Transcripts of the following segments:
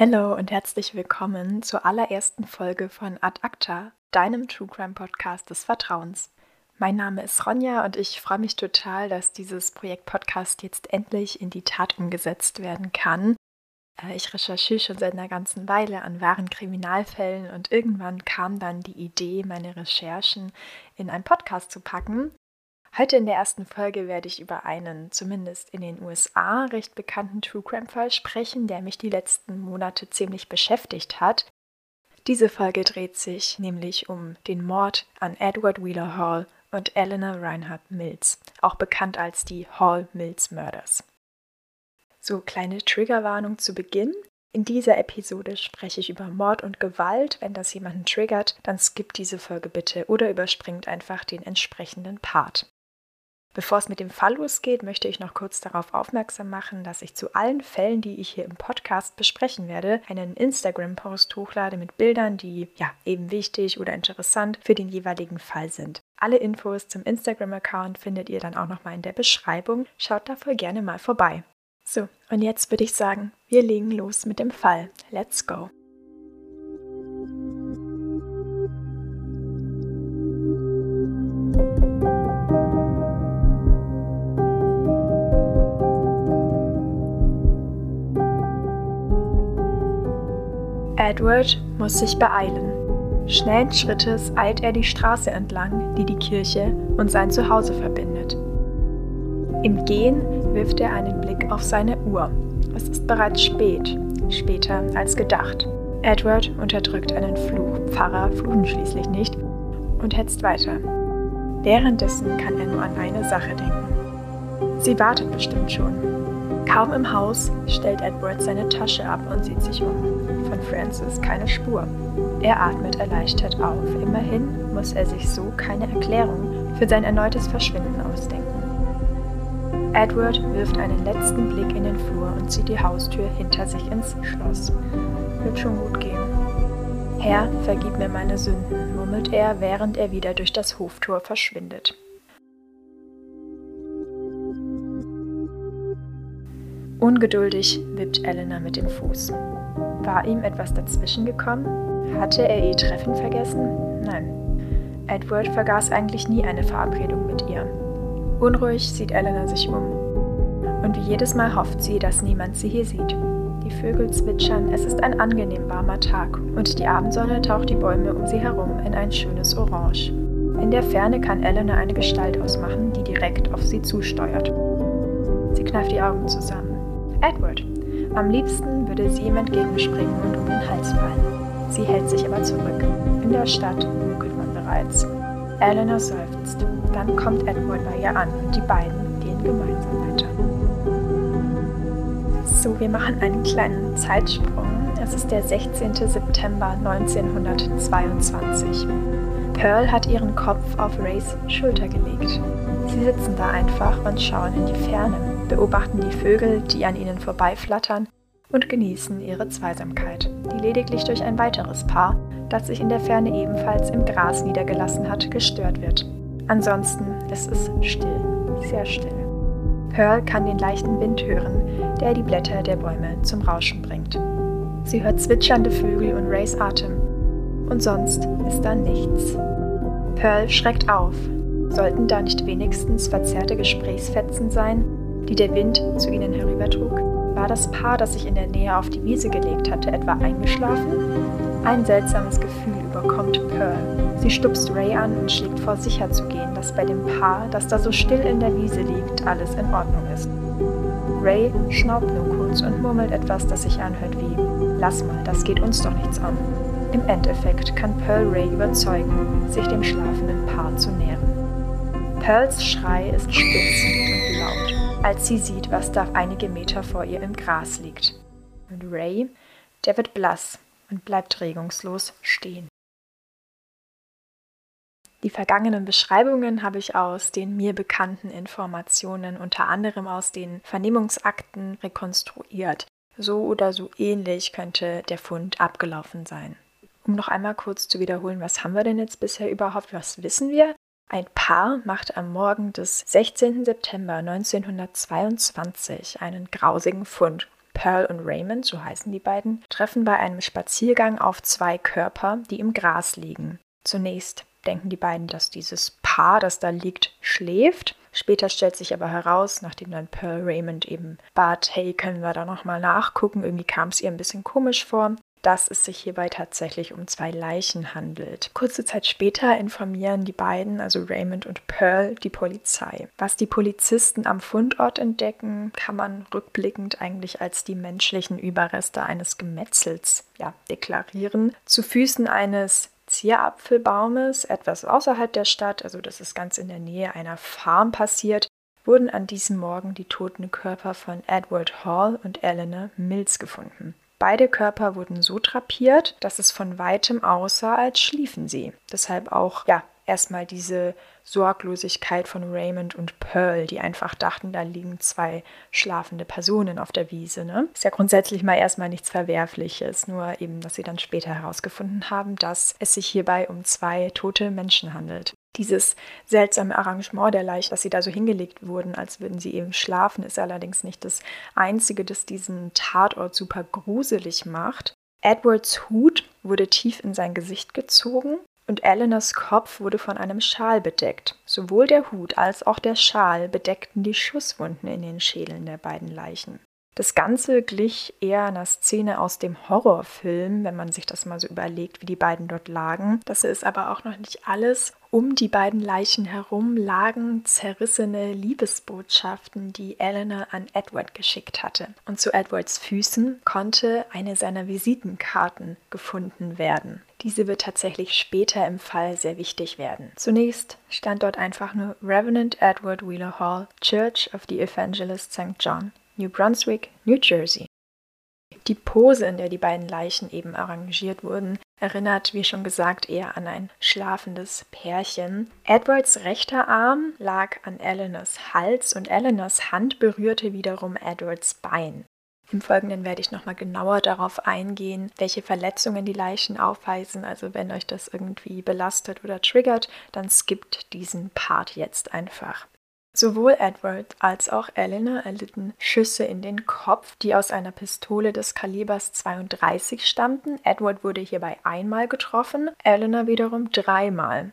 Hallo und herzlich willkommen zur allerersten Folge von Ad Acta, deinem True Crime Podcast des Vertrauens. Mein Name ist Ronja und ich freue mich total, dass dieses Projekt Podcast jetzt endlich in die Tat umgesetzt werden kann. Äh, ich recherchiere schon seit einer ganzen Weile an wahren Kriminalfällen und irgendwann kam dann die Idee, meine Recherchen in einen Podcast zu packen. Heute in der ersten Folge werde ich über einen zumindest in den USA recht bekannten True Crime-Fall sprechen, der mich die letzten Monate ziemlich beschäftigt hat. Diese Folge dreht sich nämlich um den Mord an Edward Wheeler Hall und Eleanor Reinhardt Mills, auch bekannt als die Hall-Mills-Murders. So, kleine Triggerwarnung zu Beginn. In dieser Episode spreche ich über Mord und Gewalt. Wenn das jemanden triggert, dann skippt diese Folge bitte oder überspringt einfach den entsprechenden Part. Bevor es mit dem Fall losgeht, möchte ich noch kurz darauf aufmerksam machen, dass ich zu allen Fällen, die ich hier im Podcast besprechen werde, einen Instagram-Post hochlade mit Bildern, die ja eben wichtig oder interessant für den jeweiligen Fall sind. Alle Infos zum Instagram-Account findet ihr dann auch nochmal in der Beschreibung. Schaut da voll gerne mal vorbei. So, und jetzt würde ich sagen, wir legen los mit dem Fall. Let's go! Edward muss sich beeilen. Schnellen Schrittes eilt er die Straße entlang, die die Kirche und sein Zuhause verbindet. Im Gehen wirft er einen Blick auf seine Uhr. Es ist bereits spät, später als gedacht. Edward unterdrückt einen Fluch. Pfarrer fluchen schließlich nicht und hetzt weiter. Währenddessen kann er nur an eine Sache denken. Sie wartet bestimmt schon. Kaum im Haus stellt Edward seine Tasche ab und sieht sich um. Von Francis keine Spur. Er atmet erleichtert auf. Immerhin muss er sich so keine Erklärung für sein erneutes Verschwinden ausdenken. Edward wirft einen letzten Blick in den Flur und zieht die Haustür hinter sich ins Schloss. Wird schon gut gehen. Herr, vergib mir meine Sünden, murmelt er, während er wieder durch das Hoftor verschwindet. Ungeduldig wippt Elena mit dem Fuß. War ihm etwas dazwischen gekommen? Hatte er ihr Treffen vergessen? Nein. Edward vergaß eigentlich nie eine Verabredung mit ihr. Unruhig sieht Elena sich um. Und wie jedes Mal hofft sie, dass niemand sie hier sieht. Die Vögel zwitschern, es ist ein angenehm warmer Tag und die Abendsonne taucht die Bäume um sie herum in ein schönes Orange. In der Ferne kann Elena eine Gestalt ausmachen, die direkt auf sie zusteuert. Sie kneift die Augen zusammen. Edward. Am liebsten würde sie ihm entgegenspringen und um den Hals fallen. Sie hält sich aber zurück. In der Stadt munkelt man bereits. Eleanor seufzt. Dann kommt Edward bei ihr an und die beiden gehen gemeinsam weiter. So, wir machen einen kleinen Zeitsprung. Es ist der 16. September 1922. Pearl hat ihren Kopf auf Rays Schulter gelegt. Sie sitzen da einfach und schauen in die Ferne beobachten die Vögel, die an ihnen vorbeiflattern, und genießen ihre Zweisamkeit, die lediglich durch ein weiteres Paar, das sich in der Ferne ebenfalls im Gras niedergelassen hat, gestört wird. Ansonsten ist es still, sehr still. Pearl kann den leichten Wind hören, der die Blätter der Bäume zum Rauschen bringt. Sie hört zwitschernde Vögel und Rays Atem. Und sonst ist da nichts. Pearl schreckt auf. Sollten da nicht wenigstens verzerrte Gesprächsfetzen sein, die der Wind zu ihnen herübertrug? War das Paar, das sich in der Nähe auf die Wiese gelegt hatte, etwa eingeschlafen? Ein seltsames Gefühl überkommt Pearl. Sie stupst Ray an und schlägt vor, sicher zu gehen, dass bei dem Paar, das da so still in der Wiese liegt, alles in Ordnung ist. Ray schnaubt nur kurz und murmelt etwas, das sich anhört wie Lass mal, das geht uns doch nichts an. Im Endeffekt kann Pearl Ray überzeugen, sich dem schlafenden Paar zu nähern. Pearls Schrei ist spitz und laut als sie sieht, was da einige Meter vor ihr im Gras liegt. Und Ray, der wird blass und bleibt regungslos stehen. Die vergangenen Beschreibungen habe ich aus den mir bekannten Informationen, unter anderem aus den Vernehmungsakten, rekonstruiert. So oder so ähnlich könnte der Fund abgelaufen sein. Um noch einmal kurz zu wiederholen, was haben wir denn jetzt bisher überhaupt? Was wissen wir? Ein Paar macht am Morgen des 16. September 1922 einen grausigen Fund. Pearl und Raymond, so heißen die beiden, treffen bei einem Spaziergang auf zwei Körper, die im Gras liegen. Zunächst denken die beiden, dass dieses Paar, das da liegt, schläft. Später stellt sich aber heraus, nachdem dann Pearl Raymond eben bat, hey, können wir da nochmal nachgucken? Irgendwie kam es ihr ein bisschen komisch vor, dass es sich hierbei tatsächlich um zwei Leichen handelt. Kurze Zeit später informieren die beiden, also Raymond und Pearl, die Polizei. Was die Polizisten am Fundort entdecken, kann man rückblickend eigentlich als die menschlichen Überreste eines Gemetzels ja, deklarieren. Zu Füßen eines Zierapfelbaumes, etwas außerhalb der Stadt, also das ist ganz in der Nähe einer Farm passiert, wurden an diesem Morgen die toten Körper von Edward Hall und Eleanor Mills gefunden. Beide Körper wurden so drapiert, dass es von weitem aussah, als schliefen sie. Deshalb auch, ja, erstmal diese Sorglosigkeit von Raymond und Pearl, die einfach dachten, da liegen zwei schlafende Personen auf der Wiese. Ne? Ist ja grundsätzlich mal erstmal nichts Verwerfliches, nur eben, dass sie dann später herausgefunden haben, dass es sich hierbei um zwei tote Menschen handelt. Dieses seltsame Arrangement der Leiche, dass sie da so hingelegt wurden, als würden sie eben schlafen, ist allerdings nicht das Einzige, das diesen Tatort super gruselig macht. Edwards Hut wurde tief in sein Gesicht gezogen und Eleanors Kopf wurde von einem Schal bedeckt. Sowohl der Hut als auch der Schal bedeckten die Schusswunden in den Schädeln der beiden Leichen. Das Ganze glich eher einer Szene aus dem Horrorfilm, wenn man sich das mal so überlegt, wie die beiden dort lagen. Das ist aber auch noch nicht alles. Um die beiden Leichen herum lagen zerrissene Liebesbotschaften, die Eleanor an Edward geschickt hatte. Und zu Edwards Füßen konnte eine seiner Visitenkarten gefunden werden. Diese wird tatsächlich später im Fall sehr wichtig werden. Zunächst stand dort einfach nur Revenant Edward Wheeler Hall, Church of the Evangelist St. John. New Brunswick, New Jersey. Die Pose, in der die beiden Leichen eben arrangiert wurden, erinnert, wie schon gesagt, eher an ein schlafendes Pärchen. Edwards rechter Arm lag an Eleanors Hals und Eleanors Hand berührte wiederum Edwards Bein. Im Folgenden werde ich nochmal genauer darauf eingehen, welche Verletzungen die Leichen aufweisen. Also wenn euch das irgendwie belastet oder triggert, dann skippt diesen Part jetzt einfach. Sowohl Edward als auch Eleanor erlitten Schüsse in den Kopf, die aus einer Pistole des Kalibers 32 stammten. Edward wurde hierbei einmal getroffen, Eleanor wiederum dreimal.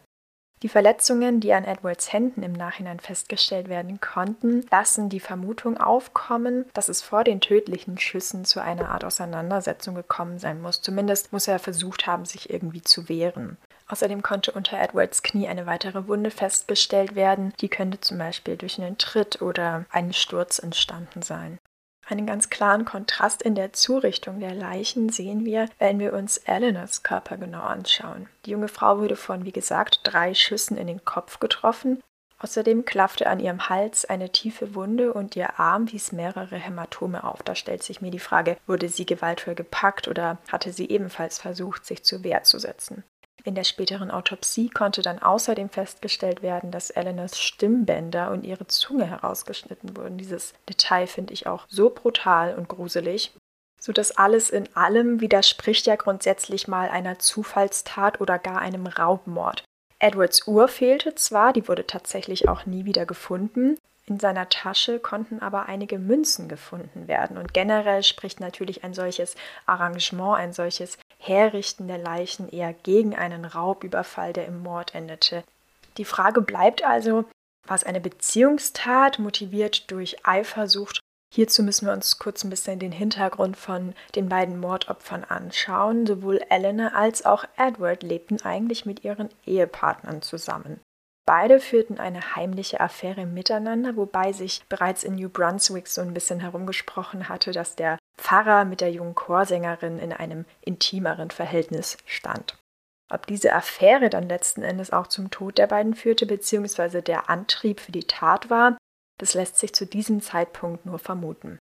Die Verletzungen, die an Edwards Händen im Nachhinein festgestellt werden konnten, lassen die Vermutung aufkommen, dass es vor den tödlichen Schüssen zu einer Art Auseinandersetzung gekommen sein muss. Zumindest muss er versucht haben, sich irgendwie zu wehren. Außerdem konnte unter Edwards Knie eine weitere Wunde festgestellt werden. Die könnte zum Beispiel durch einen Tritt oder einen Sturz entstanden sein. Einen ganz klaren Kontrast in der Zurichtung der Leichen sehen wir, wenn wir uns Eleanors Körper genau anschauen. Die junge Frau wurde von, wie gesagt, drei Schüssen in den Kopf getroffen. Außerdem klaffte an ihrem Hals eine tiefe Wunde und ihr Arm wies mehrere Hämatome auf. Da stellt sich mir die Frage, wurde sie gewaltvoll gepackt oder hatte sie ebenfalls versucht, sich zur Wehr zu setzen? In der späteren Autopsie konnte dann außerdem festgestellt werden, dass Eleanors Stimmbänder und ihre Zunge herausgeschnitten wurden. Dieses Detail finde ich auch so brutal und gruselig. So dass alles in allem widerspricht ja grundsätzlich mal einer Zufallstat oder gar einem Raubmord. Edwards Uhr fehlte zwar, die wurde tatsächlich auch nie wieder gefunden. In seiner Tasche konnten aber einige Münzen gefunden werden. Und generell spricht natürlich ein solches Arrangement, ein solches Herrichten der Leichen eher gegen einen Raubüberfall, der im Mord endete. Die Frage bleibt also, war es eine Beziehungstat, motiviert durch Eifersucht? Hierzu müssen wir uns kurz ein bisschen den Hintergrund von den beiden Mordopfern anschauen. Sowohl Eleanor als auch Edward lebten eigentlich mit ihren Ehepartnern zusammen. Beide führten eine heimliche Affäre miteinander, wobei sich bereits in New Brunswick so ein bisschen herumgesprochen hatte, dass der Pfarrer mit der jungen Chorsängerin in einem intimeren Verhältnis stand. Ob diese Affäre dann letzten Endes auch zum Tod der beiden führte, beziehungsweise der Antrieb für die Tat war, das lässt sich zu diesem Zeitpunkt nur vermuten.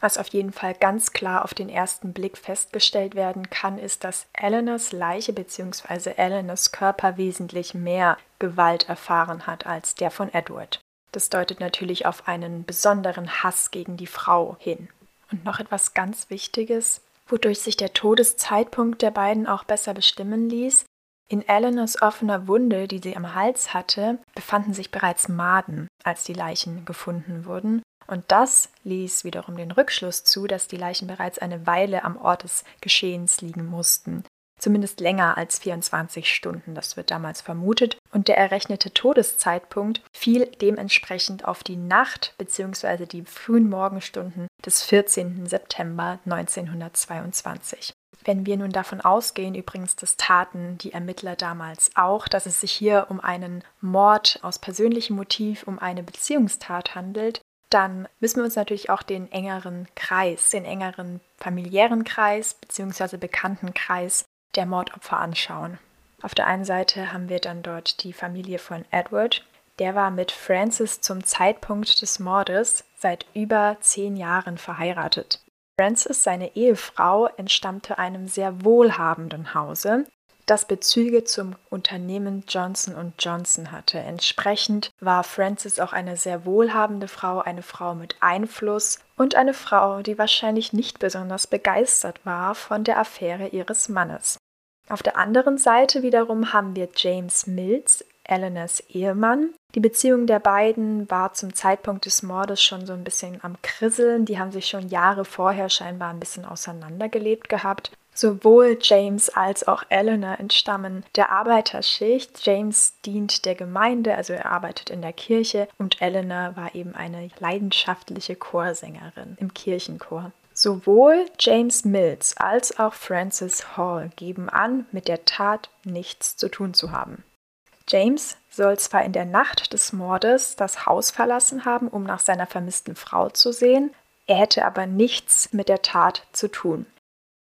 Was auf jeden Fall ganz klar auf den ersten Blick festgestellt werden kann, ist, dass Eleanors Leiche bzw. Eleanors Körper wesentlich mehr Gewalt erfahren hat als der von Edward. Das deutet natürlich auf einen besonderen Hass gegen die Frau hin. Und noch etwas ganz Wichtiges, wodurch sich der Todeszeitpunkt der beiden auch besser bestimmen ließ. In Eleanors offener Wunde, die sie am Hals hatte, befanden sich bereits Maden, als die Leichen gefunden wurden Und das ließ wiederum den Rückschluss zu, dass die Leichen bereits eine Weile am Ort des Geschehens liegen mussten. Zumindest länger als 24 Stunden, das wird damals vermutet. Und der errechnete Todeszeitpunkt fiel dementsprechend auf die Nacht bzw. die frühen Morgenstunden des 14. September 1922. Wenn wir nun davon ausgehen, übrigens, das taten die Ermittler damals auch, dass es sich hier um einen Mord aus persönlichem Motiv, um eine Beziehungstat handelt, dann müssen wir uns natürlich auch den engeren Kreis, den engeren familiären Kreis bzw. Bekanntenkreis der Mordopfer anschauen. Auf der einen Seite haben wir dann dort die Familie von Edward. Der war mit Francis zum Zeitpunkt des Mordes seit über zehn Jahren verheiratet. Francis, seine Ehefrau, entstammte einem sehr wohlhabenden Hause, das Bezüge zum Unternehmen Johnson Johnson hatte. Entsprechend war Francis auch eine sehr wohlhabende Frau, eine Frau mit Einfluss und eine Frau, die wahrscheinlich nicht besonders begeistert war von der Affäre ihres Mannes. Auf der anderen Seite wiederum haben wir James Mills, Eleanors Ehemann. Die Beziehung der beiden war zum Zeitpunkt des Mordes schon so ein bisschen am Krisseln. Die haben sich schon Jahre vorher scheinbar ein bisschen auseinandergelebt gehabt. Sowohl James als auch Eleanor entstammen der Arbeiterschicht. James dient der Gemeinde, also er arbeitet in der Kirche und Eleanor war eben eine leidenschaftliche Chorsängerin im Kirchenchor. Sowohl James Mills als auch Francis Hall geben an, mit der Tat nichts zu tun zu haben. James soll zwar in der Nacht des Mordes das Haus verlassen haben, um nach seiner vermissten Frau zu sehen, er hätte aber nichts mit der Tat zu tun.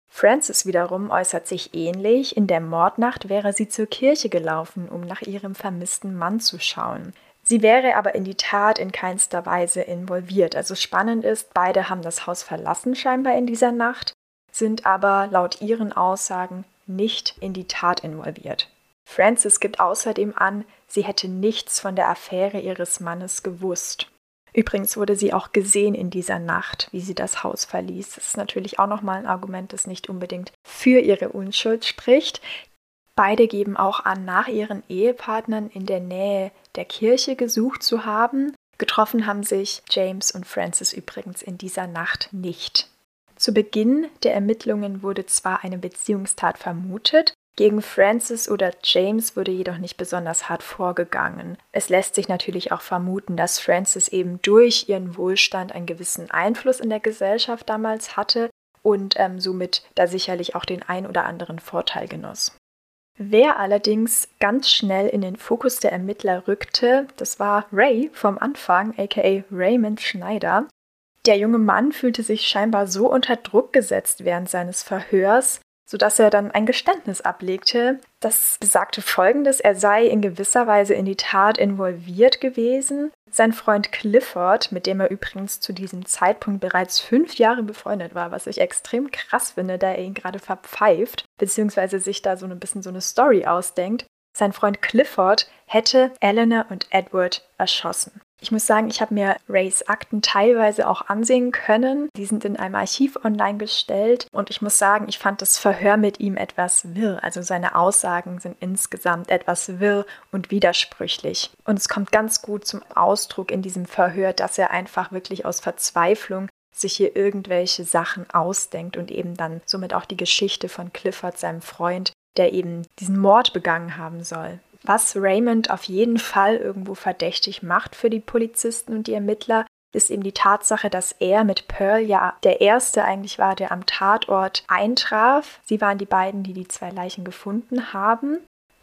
Francis wiederum äußert sich ähnlich. In der Mordnacht wäre sie zur Kirche gelaufen, um nach ihrem vermissten Mann zu schauen. Sie wäre aber in die Tat in keinster Weise involviert. Also spannend ist, beide haben das Haus verlassen scheinbar in dieser Nacht, sind aber laut ihren Aussagen nicht in die Tat involviert. Frances gibt außerdem an, sie hätte nichts von der Affäre ihres Mannes gewusst. Übrigens wurde sie auch gesehen in dieser Nacht, wie sie das Haus verließ. Das ist natürlich auch nochmal ein Argument, das nicht unbedingt für ihre Unschuld spricht. Beide geben auch an, nach ihren Ehepartnern in der Nähe der Kirche gesucht zu haben. Getroffen haben sich James und Francis übrigens in dieser Nacht nicht. Zu Beginn der Ermittlungen wurde zwar eine Beziehungstat vermutet, gegen Francis oder James wurde jedoch nicht besonders hart vorgegangen. Es lässt sich natürlich auch vermuten, dass Francis eben durch ihren Wohlstand einen gewissen Einfluss in der Gesellschaft damals hatte und ähm, somit da sicherlich auch den ein oder anderen Vorteil genoss. Wer allerdings ganz schnell in den Fokus der Ermittler rückte, das war Ray vom Anfang, aka Raymond Schneider. Der junge Mann fühlte sich scheinbar so unter Druck gesetzt während seines Verhörs, sodass er dann ein Geständnis ablegte. Das besagte folgendes, er sei in gewisser Weise in die Tat involviert gewesen. Sein Freund Clifford, mit dem er übrigens zu diesem Zeitpunkt bereits fünf Jahre befreundet war, was ich extrem krass finde, da er ihn gerade verpfeift, beziehungsweise sich da so ein bisschen so eine Story ausdenkt. Sein Freund Clifford hätte Eleanor und Edward erschossen. Ich muss sagen, ich habe mir Rays Akten teilweise auch ansehen können. Die sind in einem Archiv online gestellt und ich muss sagen, ich fand das Verhör mit ihm etwas wirr. Also seine Aussagen sind insgesamt etwas wirr und widersprüchlich. Und es kommt ganz gut zum Ausdruck in diesem Verhör, dass er einfach wirklich aus Verzweiflung sich hier irgendwelche Sachen ausdenkt und eben dann somit auch die Geschichte von Clifford, seinem Freund, der eben diesen Mord begangen haben soll. Was Raymond auf jeden Fall irgendwo verdächtig macht für die Polizisten und die Ermittler, ist eben die Tatsache, dass er mit Pearl ja der Erste eigentlich war, der am Tatort eintraf. Sie waren die beiden, die die zwei Leichen gefunden haben.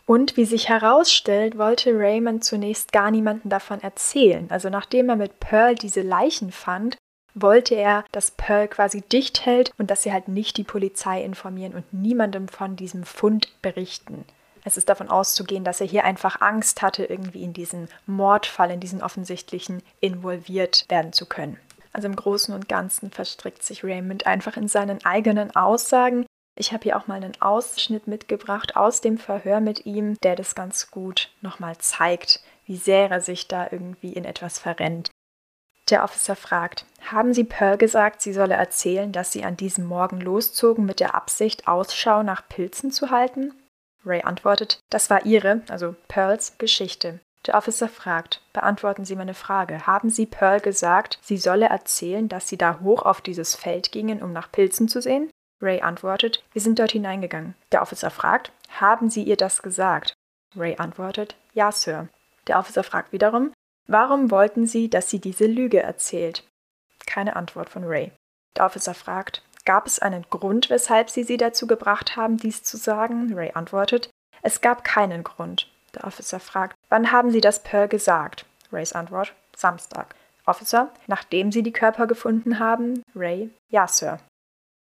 Und wie sich herausstellt, wollte Raymond zunächst gar niemanden davon erzählen. Also nachdem er mit Pearl diese Leichen fand, wollte er, dass Pearl quasi dicht hält und dass sie halt nicht die Polizei informieren und niemandem von diesem Fund berichten. Es ist davon auszugehen, dass er hier einfach Angst hatte, irgendwie in diesen Mordfall, in diesen offensichtlichen involviert werden zu können. Also im Großen und Ganzen verstrickt sich Raymond einfach in seinen eigenen Aussagen. Ich habe hier auch mal einen Ausschnitt mitgebracht aus dem Verhör mit ihm, der das ganz gut nochmal zeigt, wie sehr er sich da irgendwie in etwas verrennt. Der Officer fragt, haben Sie Pearl gesagt, sie solle erzählen, dass Sie an diesem Morgen loszogen mit der Absicht, Ausschau nach Pilzen zu halten? Ray antwortet, das war ihre, also Pearls, Geschichte. Der Officer fragt, beantworten Sie meine Frage. Haben Sie Pearl gesagt, sie solle erzählen, dass sie da hoch auf dieses Feld gingen, um nach Pilzen zu sehen? Ray antwortet, wir sind dort hineingegangen. Der Officer fragt, haben Sie ihr das gesagt? Ray antwortet, ja, Sir. Der Officer fragt wiederum, warum wollten Sie, dass sie diese Lüge erzählt? Keine Antwort von Ray. Der Officer fragt, gab es einen Grund, weshalb Sie sie dazu gebracht haben, dies zu sagen? Ray antwortet, es gab keinen Grund. Der Officer fragt, wann haben Sie das Pearl gesagt? Rays Antwort, Samstag. Officer, nachdem Sie die Körper gefunden haben? Ray, ja, Sir.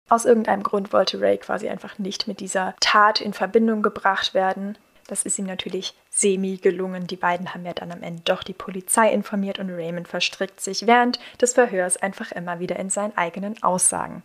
Aus irgendeinem Grund wollte Ray quasi einfach nicht mit dieser Tat in Verbindung gebracht werden. Das ist ihm natürlich semi gelungen. Die beiden haben ja dann am Ende doch die Polizei informiert und Raymond verstrickt sich während des Verhörs einfach immer wieder in seinen eigenen Aussagen.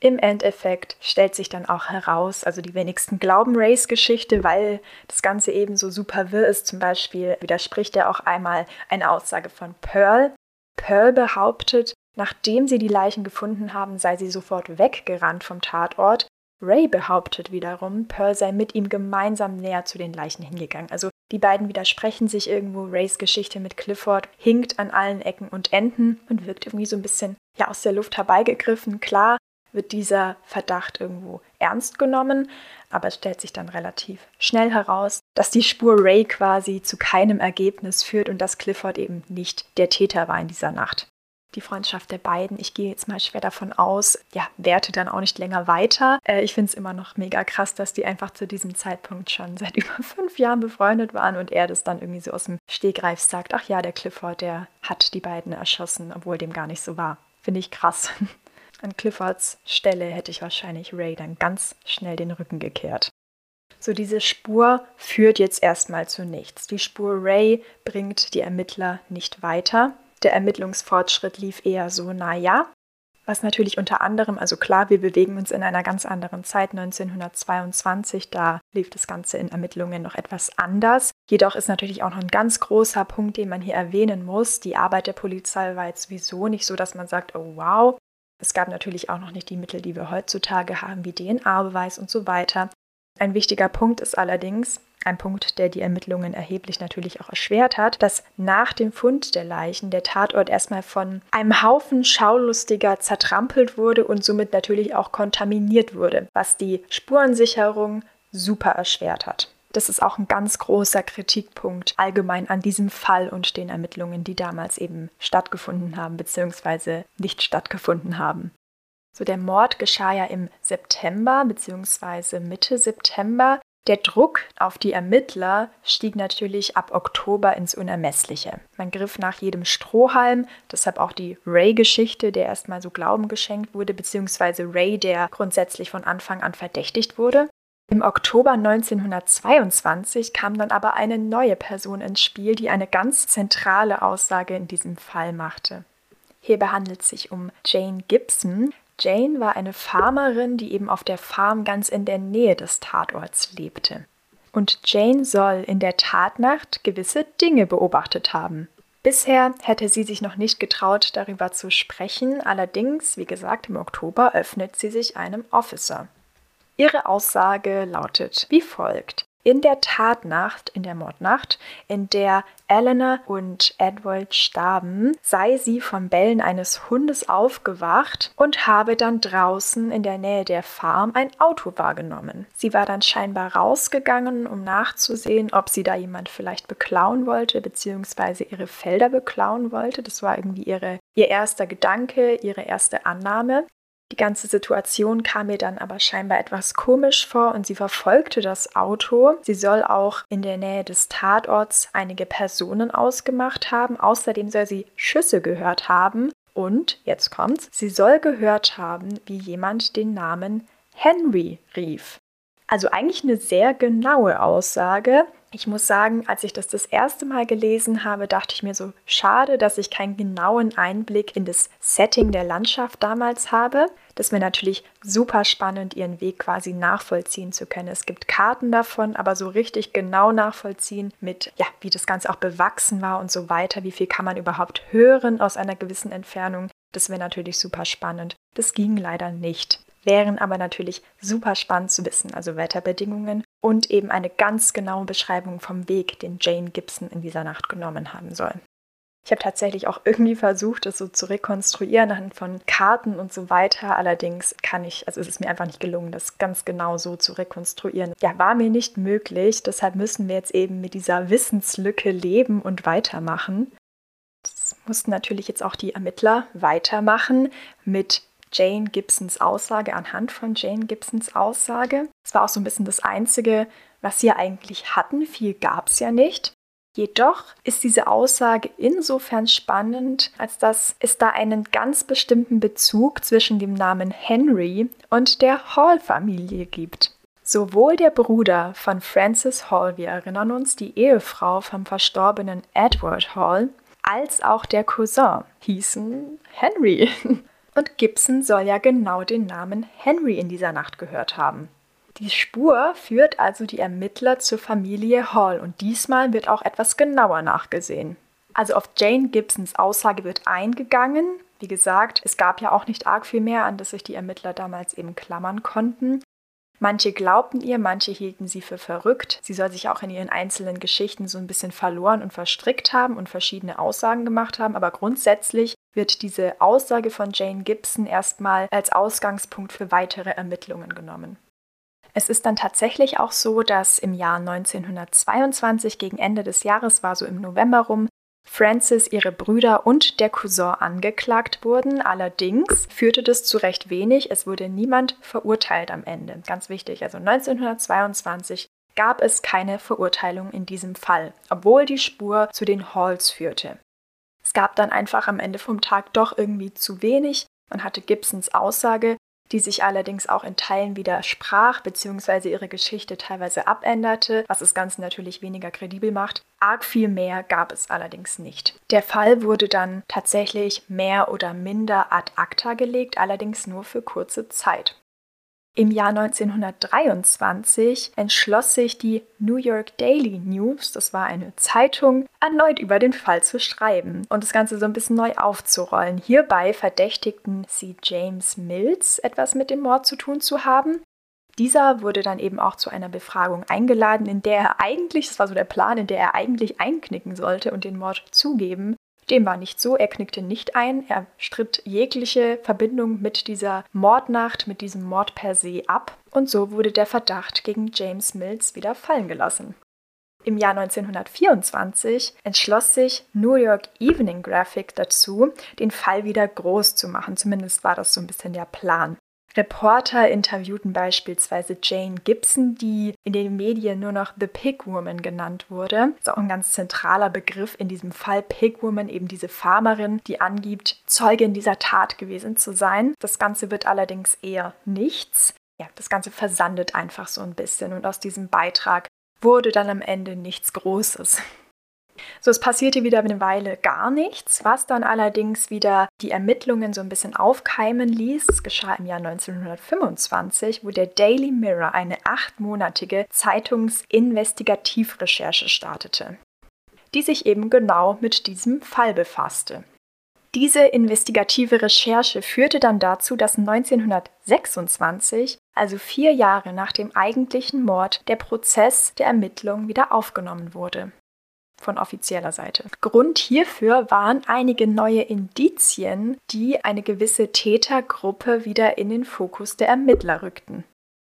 Im Endeffekt stellt sich dann auch heraus, also die wenigsten glauben Rays Geschichte, weil das Ganze eben so super wirr ist. Zum Beispiel widerspricht er auch einmal eine Aussage von Pearl. Pearl behauptet, nachdem sie die Leichen gefunden haben, sei sie sofort weggerannt vom Tatort. Ray behauptet wiederum, Pearl sei mit ihm gemeinsam näher zu den Leichen hingegangen. Also die beiden widersprechen sich irgendwo. Rays Geschichte mit Clifford hinkt an allen Ecken und Enden und wirkt irgendwie so ein bisschen ja aus der Luft herbeigegriffen. Klar wird dieser Verdacht irgendwo ernst genommen, aber es stellt sich dann relativ schnell heraus, dass die Spur Ray quasi zu keinem Ergebnis führt und dass Clifford eben nicht der Täter war in dieser Nacht die Freundschaft der beiden. Ich gehe jetzt mal schwer davon aus, ja, werte dann auch nicht länger weiter. Äh, ich finde es immer noch mega krass, dass die einfach zu diesem Zeitpunkt schon seit über fünf Jahren befreundet waren und er das dann irgendwie so aus dem Stegreif sagt, ach ja, der Clifford, der hat die beiden erschossen, obwohl dem gar nicht so war. Finde ich krass. An Cliffords Stelle hätte ich wahrscheinlich Ray dann ganz schnell den Rücken gekehrt. So, diese Spur führt jetzt erstmal zu nichts. Die Spur Ray bringt die Ermittler nicht weiter der Ermittlungsfortschritt lief eher so, naja, was natürlich unter anderem, also klar, wir bewegen uns in einer ganz anderen Zeit, 1922, da lief das Ganze in Ermittlungen noch etwas anders. Jedoch ist natürlich auch noch ein ganz großer Punkt, den man hier erwähnen muss. Die Arbeit der Polizei war jetzt sowieso nicht so, dass man sagt, oh wow. Es gab natürlich auch noch nicht die Mittel, die wir heutzutage haben, wie DNA-Beweis und so weiter. Ein wichtiger Punkt ist allerdings, ein Punkt, der die Ermittlungen erheblich natürlich auch erschwert hat, dass nach dem Fund der Leichen der Tatort erstmal von einem Haufen Schaulustiger zertrampelt wurde und somit natürlich auch kontaminiert wurde, was die Spurensicherung super erschwert hat. Das ist auch ein ganz großer Kritikpunkt allgemein an diesem Fall und den Ermittlungen, die damals eben stattgefunden haben bzw. nicht stattgefunden haben. So, der Mord geschah ja im September bzw. Mitte September. Der Druck auf die Ermittler stieg natürlich ab Oktober ins Unermessliche. Man griff nach jedem Strohhalm, deshalb auch die Ray-Geschichte, der erstmal so Glauben geschenkt wurde, beziehungsweise Ray, der grundsätzlich von Anfang an verdächtigt wurde. Im Oktober 1922 kam dann aber eine neue Person ins Spiel, die eine ganz zentrale Aussage in diesem Fall machte. Hierbei handelt es sich um Jane Gibson, Jane war eine Farmerin, die eben auf der Farm ganz in der Nähe des Tatorts lebte. Und Jane soll in der Tatnacht gewisse Dinge beobachtet haben. Bisher hätte sie sich noch nicht getraut, darüber zu sprechen, allerdings, wie gesagt, im Oktober öffnet sie sich einem Officer. Ihre Aussage lautet wie folgt. In der Tatnacht, in der Mordnacht, in der Eleanor und Edward starben, sei sie vom Bellen eines Hundes aufgewacht und habe dann draußen in der Nähe der Farm ein Auto wahrgenommen. Sie war dann scheinbar rausgegangen, um nachzusehen, ob sie da jemand vielleicht beklauen wollte, beziehungsweise ihre Felder beklauen wollte. Das war irgendwie ihre, ihr erster Gedanke, ihre erste Annahme. Die ganze Situation kam ihr dann aber scheinbar etwas komisch vor und sie verfolgte das Auto. Sie soll auch in der Nähe des Tatorts einige Personen ausgemacht haben. Außerdem soll sie Schüsse gehört haben. Und, jetzt kommt's, sie soll gehört haben, wie jemand den Namen Henry rief. Also eigentlich eine sehr genaue Aussage. Ich muss sagen, als ich das das erste Mal gelesen habe, dachte ich mir so, schade, dass ich keinen genauen Einblick in das Setting der Landschaft damals habe. Das wäre natürlich super spannend, ihren Weg quasi nachvollziehen zu können. Es gibt Karten davon, aber so richtig genau nachvollziehen mit, ja, wie das Ganze auch bewachsen war und so weiter. Wie viel kann man überhaupt hören aus einer gewissen Entfernung? Das wäre natürlich super spannend. Das ging leider nicht. Wären aber natürlich super spannend zu wissen, also Wetterbedingungen und eben eine ganz genaue Beschreibung vom Weg, den Jane Gibson in dieser Nacht genommen haben soll. Ich habe tatsächlich auch irgendwie versucht, das so zu rekonstruieren anhand von Karten und so weiter. Allerdings kann ich, also es ist mir einfach nicht gelungen, das ganz genau so zu rekonstruieren. Ja, war mir nicht möglich. Deshalb müssen wir jetzt eben mit dieser Wissenslücke leben und weitermachen. Das mussten natürlich jetzt auch die Ermittler weitermachen mit Jane Gibsons Aussage, anhand von Jane Gibsons Aussage. Es war auch so ein bisschen das Einzige, was sie ja eigentlich hatten. Viel gab es ja nicht. Jedoch ist diese Aussage insofern spannend, als dass es da einen ganz bestimmten Bezug zwischen dem Namen Henry und der Hall-Familie gibt. Sowohl der Bruder von Francis Hall, wir erinnern uns, die Ehefrau vom verstorbenen Edward Hall, als auch der Cousin hießen Henry. Und Gibson soll ja genau den Namen Henry in dieser Nacht gehört haben. Die Spur führt also die Ermittler zur Familie Hall und diesmal wird auch etwas genauer nachgesehen. Also auf Jane Gibsons Aussage wird eingegangen. Wie gesagt, es gab ja auch nicht arg viel mehr, an das sich die Ermittler damals eben klammern konnten. Manche glaubten ihr, manche hielten sie für verrückt. Sie soll sich auch in ihren einzelnen Geschichten so ein bisschen verloren und verstrickt haben und verschiedene Aussagen gemacht haben, aber grundsätzlich wird diese Aussage von Jane Gibson erstmal als Ausgangspunkt für weitere Ermittlungen genommen. Es ist dann tatsächlich auch so, dass im Jahr 1922 gegen Ende des Jahres war so im November rum Francis, ihre Brüder und der Cousin angeklagt wurden. Allerdings führte das zu recht wenig. Es wurde niemand verurteilt am Ende. Ganz wichtig. Also 1922 gab es keine Verurteilung in diesem Fall, obwohl die Spur zu den Halls führte. Es gab dann einfach am Ende vom Tag doch irgendwie zu wenig. Man hatte Gibsons Aussage die sich allerdings auch in Teilen widersprach bzw. ihre Geschichte teilweise abänderte, was das Ganze natürlich weniger kredibel macht. Arg viel mehr gab es allerdings nicht. Der Fall wurde dann tatsächlich mehr oder minder ad acta gelegt, allerdings nur für kurze Zeit. Im Jahr 1923 entschloss sich die New York Daily News, das war eine Zeitung, erneut über den Fall zu schreiben und das Ganze so ein bisschen neu aufzurollen. Hierbei verdächtigten sie James Mills, etwas mit dem Mord zu tun zu haben. Dieser wurde dann eben auch zu einer Befragung eingeladen, in der er eigentlich, das war so der Plan, in der er eigentlich einknicken sollte und den Mord zugeben. Dem war nicht so, er knickte nicht ein, er stritt jegliche Verbindung mit dieser Mordnacht, mit diesem Mord per se ab und so wurde der Verdacht gegen James Mills wieder fallen gelassen. Im Jahr 1924 entschloss sich New York Evening Graphic dazu, den Fall wieder groß zu machen. Zumindest war das so ein bisschen der Plan. Reporter interviewten beispielsweise Jane Gibson, die in den Medien nur noch The Pig Woman genannt wurde. Das ist auch ein ganz zentraler Begriff in diesem Fall. Pig Woman, eben diese Farmerin, die angibt, Zeugin dieser Tat gewesen zu sein. Das Ganze wird allerdings eher nichts. Ja, das Ganze versandet einfach so ein bisschen und aus diesem Beitrag wurde dann am Ende nichts Großes. So, es passierte wieder eine Weile gar nichts, was dann allerdings wieder die Ermittlungen so ein bisschen aufkeimen ließ. Es geschah im Jahr 1925, wo der Daily Mirror eine achtmonatige Zeitungsinvestigativrecherche startete, die sich eben genau mit diesem Fall befasste. Diese investigative Recherche führte dann dazu, dass 1926, also vier Jahre nach dem eigentlichen Mord, der Prozess der Ermittlung wieder aufgenommen wurde von offizieller Seite. Grund hierfür waren einige neue Indizien, die eine gewisse Tätergruppe wieder in den Fokus der Ermittler rückten.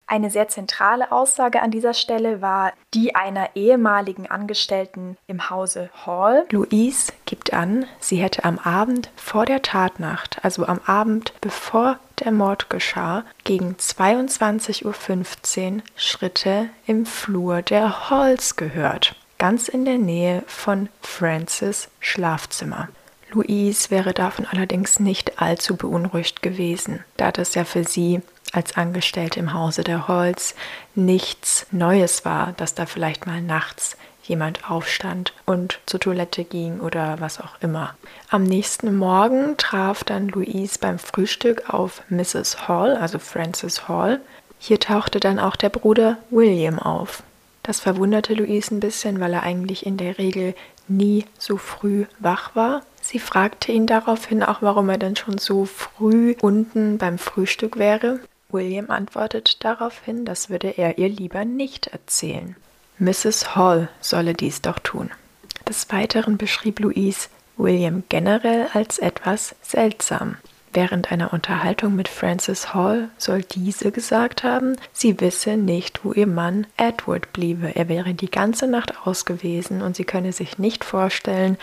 Eine sehr zentrale Aussage an dieser Stelle war die einer ehemaligen Angestellten im Hause Hall. Louise gibt an, sie hätte am Abend vor der Tatnacht, also am Abend bevor der Mord geschah, gegen 22.15 Uhr Schritte im Flur der Halls gehört ganz in der Nähe von Francis Schlafzimmer. Louise wäre davon allerdings nicht allzu beunruhigt gewesen, da das ja für sie als Angestellte im Hause der Holz nichts Neues war, dass da vielleicht mal nachts jemand aufstand und zur Toilette ging oder was auch immer. Am nächsten Morgen traf dann Louise beim Frühstück auf Mrs. Hall, also Francis Hall. Hier tauchte dann auch der Bruder William auf. Das verwunderte Louise ein bisschen, weil er eigentlich in der Regel nie so früh wach war. Sie fragte ihn daraufhin auch, warum er denn schon so früh unten beim Frühstück wäre. William antwortet daraufhin, das würde er ihr lieber nicht erzählen. Mrs. Hall solle dies doch tun. Des Weiteren beschrieb Louise William generell als etwas seltsam. Während einer Unterhaltung mit Frances Hall soll diese gesagt haben, sie wisse nicht, wo ihr Mann Edward bliebe. Er wäre die ganze Nacht aus gewesen und sie könne sich nicht vorstellen,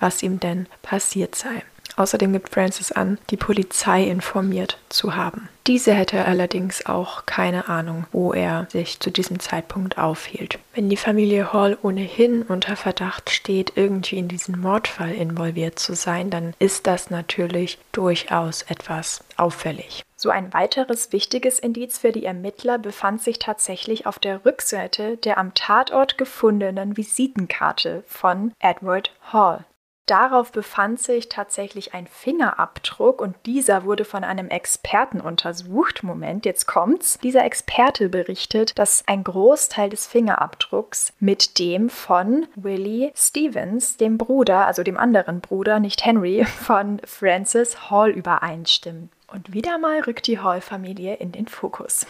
was ihm denn passiert sei. Außerdem gibt Francis an, die Polizei informiert zu haben. Diese hätte allerdings auch keine Ahnung, wo er sich zu diesem Zeitpunkt aufhielt. Wenn die Familie Hall ohnehin unter Verdacht steht, irgendwie in diesen Mordfall involviert zu sein, dann ist das natürlich durchaus etwas auffällig. So ein weiteres wichtiges Indiz für die Ermittler befand sich tatsächlich auf der Rückseite der am Tatort gefundenen Visitenkarte von Edward Hall. Darauf befand sich tatsächlich ein Fingerabdruck und dieser wurde von einem Experten untersucht. Moment, jetzt kommt's. Dieser Experte berichtet, dass ein Großteil des Fingerabdrucks mit dem von Willie Stevens, dem Bruder, also dem anderen Bruder, nicht Henry, von Francis Hall übereinstimmen. Und wieder mal rückt die Hall-Familie in den Fokus.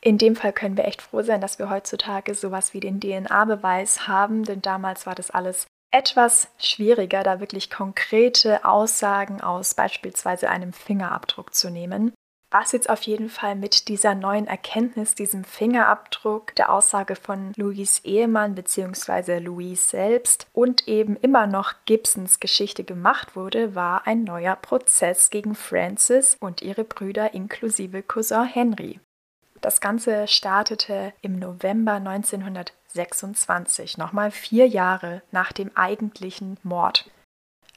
In dem Fall können wir echt froh sein, dass wir heutzutage sowas wie den DNA-Beweis haben, denn damals war das alles etwas schwieriger, da wirklich konkrete Aussagen aus beispielsweise einem Fingerabdruck zu nehmen. Was jetzt auf jeden Fall mit dieser neuen Erkenntnis, diesem Fingerabdruck, der Aussage von Louis Ehemann bzw. Louis selbst und eben immer noch Gibsons Geschichte gemacht wurde, war ein neuer Prozess gegen Francis und ihre Brüder inklusive Cousin Henry. Das Ganze startete im November 1926, nochmal vier Jahre nach dem eigentlichen Mord.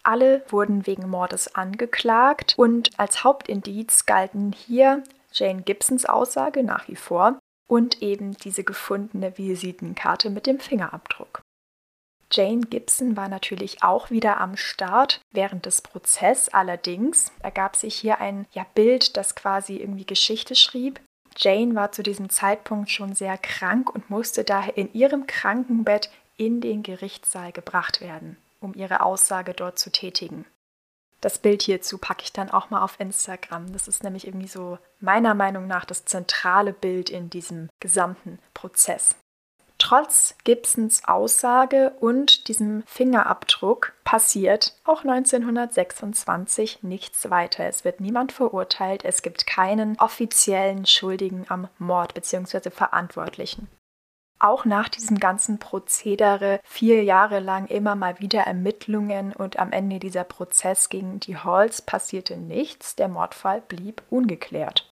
Alle wurden wegen Mordes angeklagt und als Hauptindiz galten hier Jane Gibsons Aussage nach wie vor und eben diese gefundene Visitenkarte mit dem Fingerabdruck. Jane Gibson war natürlich auch wieder am Start während des Prozesses. Allerdings ergab sich hier ein ja, Bild, das quasi irgendwie Geschichte schrieb. Jane war zu diesem Zeitpunkt schon sehr krank und musste daher in ihrem Krankenbett in den Gerichtssaal gebracht werden, um ihre Aussage dort zu tätigen. Das Bild hierzu packe ich dann auch mal auf Instagram. Das ist nämlich irgendwie so meiner Meinung nach das zentrale Bild in diesem gesamten Prozess. Trotz Gibsons Aussage und diesem Fingerabdruck passiert auch 1926 nichts weiter. Es wird niemand verurteilt, es gibt keinen offiziellen Schuldigen am Mord bzw. Verantwortlichen. Auch nach diesem ganzen Prozedere vier Jahre lang immer mal wieder Ermittlungen und am Ende dieser Prozess gegen die Halls passierte nichts, der Mordfall blieb ungeklärt.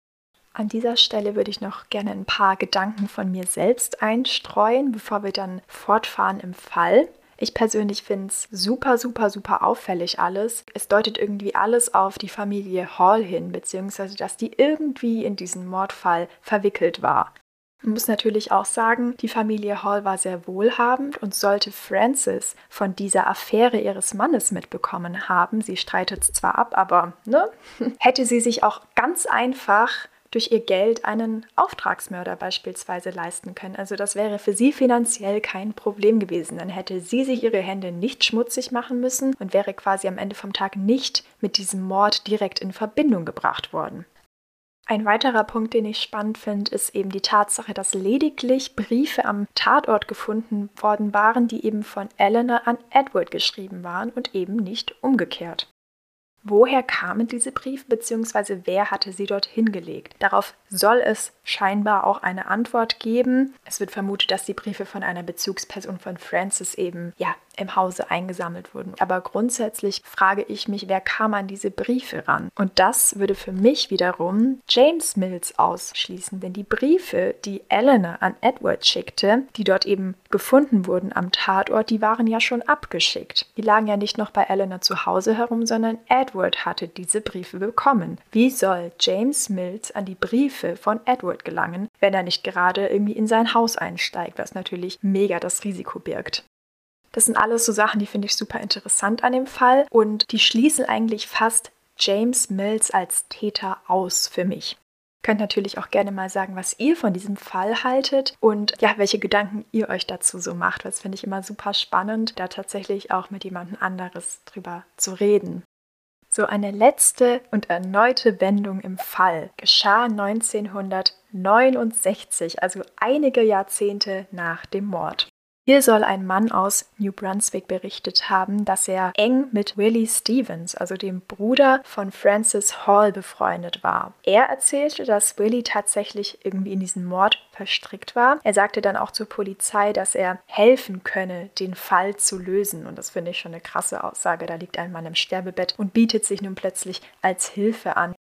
An dieser Stelle würde ich noch gerne ein paar Gedanken von mir selbst einstreuen, bevor wir dann fortfahren im Fall. Ich persönlich finde es super, super, super auffällig alles. Es deutet irgendwie alles auf die Familie Hall hin, beziehungsweise dass die irgendwie in diesen Mordfall verwickelt war. Man muss natürlich auch sagen, die Familie Hall war sehr wohlhabend und sollte Frances von dieser Affäre ihres Mannes mitbekommen haben. Sie streitet es zwar ab, aber ne, hätte sie sich auch ganz einfach durch ihr Geld einen Auftragsmörder beispielsweise leisten können. Also das wäre für sie finanziell kein Problem gewesen. Dann hätte sie sich ihre Hände nicht schmutzig machen müssen und wäre quasi am Ende vom Tag nicht mit diesem Mord direkt in Verbindung gebracht worden. Ein weiterer Punkt, den ich spannend finde, ist eben die Tatsache, dass lediglich Briefe am Tatort gefunden worden waren, die eben von Eleanor an Edward geschrieben waren und eben nicht umgekehrt. Woher kamen diese Briefe bzw. wer hatte sie dort hingelegt? Darauf soll es scheinbar auch eine Antwort geben. Es wird vermutet, dass die Briefe von einer Bezugsperson von Francis eben ja im Hause eingesammelt wurden. Aber grundsätzlich frage ich mich, wer kam an diese Briefe ran? Und das würde für mich wiederum James Mills ausschließen, denn die Briefe, die Eleanor an Edward schickte, die dort eben gefunden wurden am Tatort, die waren ja schon abgeschickt. Die lagen ja nicht noch bei Eleanor zu Hause herum, sondern Edward hatte diese Briefe bekommen. Wie soll James Mills an die Briefe von Edward gelangen, wenn er nicht gerade irgendwie in sein Haus einsteigt, was natürlich mega das Risiko birgt? Das sind alles so Sachen, die finde ich super interessant an dem Fall und die schließen eigentlich fast James Mills als Täter aus für mich. Könnt natürlich auch gerne mal sagen, was ihr von diesem Fall haltet und ja, welche Gedanken ihr euch dazu so macht. Das finde ich immer super spannend, da tatsächlich auch mit jemandem anderes drüber zu reden. So eine letzte und erneute Wendung im Fall geschah 1969, also einige Jahrzehnte nach dem Mord. Hier soll ein Mann aus New Brunswick berichtet haben, dass er eng mit Willie Stevens, also dem Bruder von Francis Hall, befreundet war. Er erzählte, dass Willie tatsächlich irgendwie in diesen Mord verstrickt war. Er sagte dann auch zur Polizei, dass er helfen könne, den Fall zu lösen. Und das finde ich schon eine krasse Aussage. Da liegt ein Mann im Sterbebett und bietet sich nun plötzlich als Hilfe an.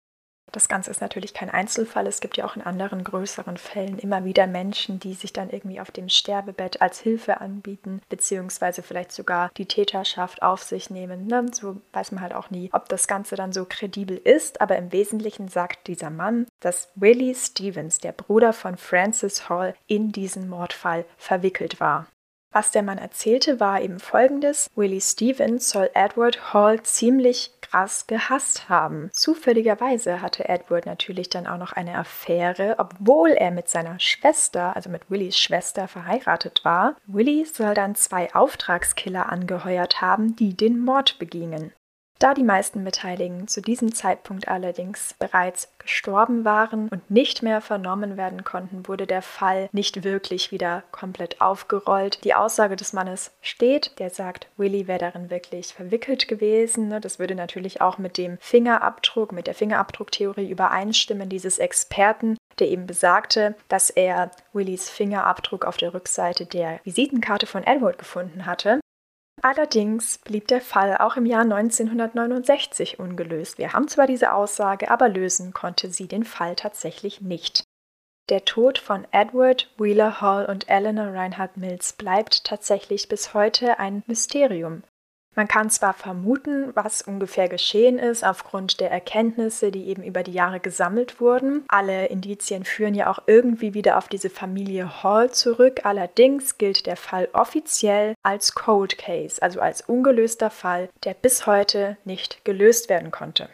Das Ganze ist natürlich kein Einzelfall. Es gibt ja auch in anderen größeren Fällen immer wieder Menschen, die sich dann irgendwie auf dem Sterbebett als Hilfe anbieten, beziehungsweise vielleicht sogar die Täterschaft auf sich nehmen. Ne? So weiß man halt auch nie, ob das Ganze dann so kredibel ist. Aber im Wesentlichen sagt dieser Mann, dass Willie Stevens, der Bruder von Francis Hall, in diesen Mordfall verwickelt war. Was der Mann erzählte, war eben folgendes. Willie Stevens soll Edward Hall ziemlich krass gehasst haben. Zufälligerweise hatte Edward natürlich dann auch noch eine Affäre, obwohl er mit seiner Schwester, also mit Willies Schwester, verheiratet war. Willie soll dann zwei Auftragskiller angeheuert haben, die den Mord begingen. Da die meisten Beteiligten zu diesem Zeitpunkt allerdings bereits gestorben waren und nicht mehr vernommen werden konnten, wurde der Fall nicht wirklich wieder komplett aufgerollt. Die Aussage des Mannes steht, der sagt, Willy wäre darin wirklich verwickelt gewesen. Ne? Das würde natürlich auch mit dem Fingerabdruck, mit der Fingerabdrucktheorie übereinstimmen, dieses Experten, der eben besagte, dass er Willys Fingerabdruck auf der Rückseite der Visitenkarte von Edward gefunden hatte. Allerdings blieb der Fall auch im Jahr 1969 ungelöst. Wir haben zwar diese Aussage, aber lösen konnte sie den Fall tatsächlich nicht. Der Tod von Edward Wheeler Hall und Eleanor Reinhardt Mills bleibt tatsächlich bis heute ein Mysterium. Man kann zwar vermuten, was ungefähr geschehen ist, aufgrund der Erkenntnisse, die eben über die Jahre gesammelt wurden. Alle Indizien führen ja auch irgendwie wieder auf diese Familie Hall zurück. Allerdings gilt der Fall offiziell als Cold Case, also als ungelöster Fall, der bis heute nicht gelöst werden konnte.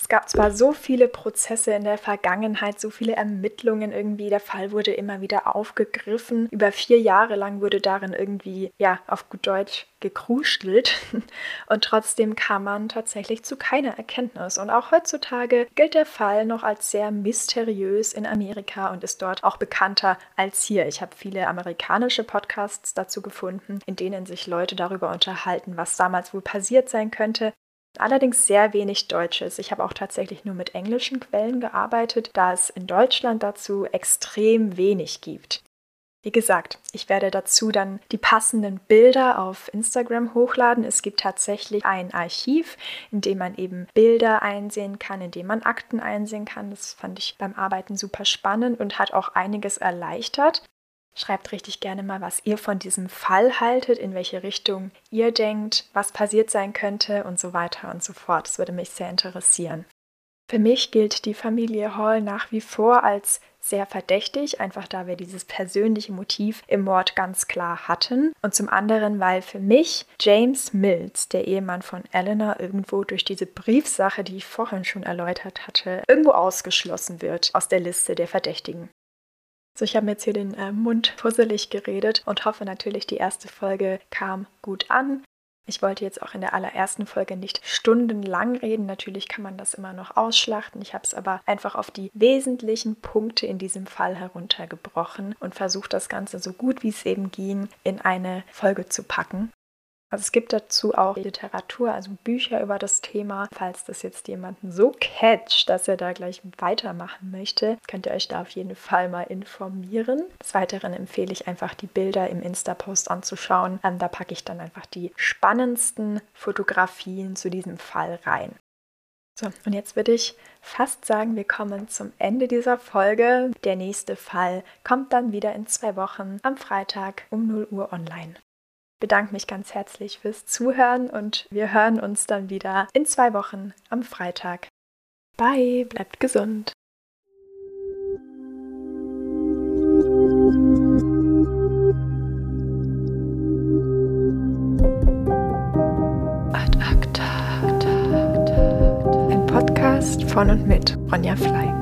Es gab zwar so viele Prozesse in der Vergangenheit, so viele Ermittlungen irgendwie, der Fall wurde immer wieder aufgegriffen. Über vier Jahre lang wurde darin irgendwie, ja, auf gut Deutsch gekruschelt. Und trotzdem kam man tatsächlich zu keiner Erkenntnis. Und auch heutzutage gilt der Fall noch als sehr mysteriös in Amerika und ist dort auch bekannter als hier. Ich habe viele amerikanische Podcasts dazu gefunden, in denen sich Leute darüber unterhalten, was damals wohl passiert sein könnte. Allerdings sehr wenig Deutsches. Ich habe auch tatsächlich nur mit englischen Quellen gearbeitet, da es in Deutschland dazu extrem wenig gibt. Wie gesagt, ich werde dazu dann die passenden Bilder auf Instagram hochladen. Es gibt tatsächlich ein Archiv, in dem man eben Bilder einsehen kann, in dem man Akten einsehen kann. Das fand ich beim Arbeiten super spannend und hat auch einiges erleichtert. Schreibt richtig gerne mal, was ihr von diesem Fall haltet, in welche Richtung ihr denkt, was passiert sein könnte und so weiter und so fort. Das würde mich sehr interessieren. Für mich gilt die Familie Hall nach wie vor als sehr verdächtig, einfach da wir dieses persönliche Motiv im Mord ganz klar hatten. Und zum anderen, weil für mich James Mills, der Ehemann von Eleanor, irgendwo durch diese Briefsache, die ich vorhin schon erläutert hatte, irgendwo ausgeschlossen wird aus der Liste der Verdächtigen. So, ich habe mir jetzt hier den äh, Mund fusselig geredet und hoffe natürlich, die erste Folge kam gut an. Ich wollte jetzt auch in der allerersten Folge nicht stundenlang reden. Natürlich kann man das immer noch ausschlachten. Ich habe es aber einfach auf die wesentlichen Punkte in diesem Fall heruntergebrochen und versucht, das Ganze so gut wie es eben ging in eine Folge zu packen. Also es gibt dazu auch Literatur, also Bücher über das Thema. Falls das jetzt jemanden so catcht, dass er da gleich weitermachen möchte, könnt ihr euch da auf jeden Fall mal informieren. Des Weiteren empfehle ich einfach die Bilder im Insta-Post anzuschauen. Ähm, da packe ich dann einfach die spannendsten Fotografien zu diesem Fall rein. So, und jetzt würde ich fast sagen, wir kommen zum Ende dieser Folge. Der nächste Fall kommt dann wieder in zwei Wochen am Freitag um 0 Uhr online bedanke mich ganz herzlich fürs Zuhören und wir hören uns dann wieder in zwei Wochen am Freitag. Bye, bleibt gesund. Ein Podcast von und mit Ronja Fleig.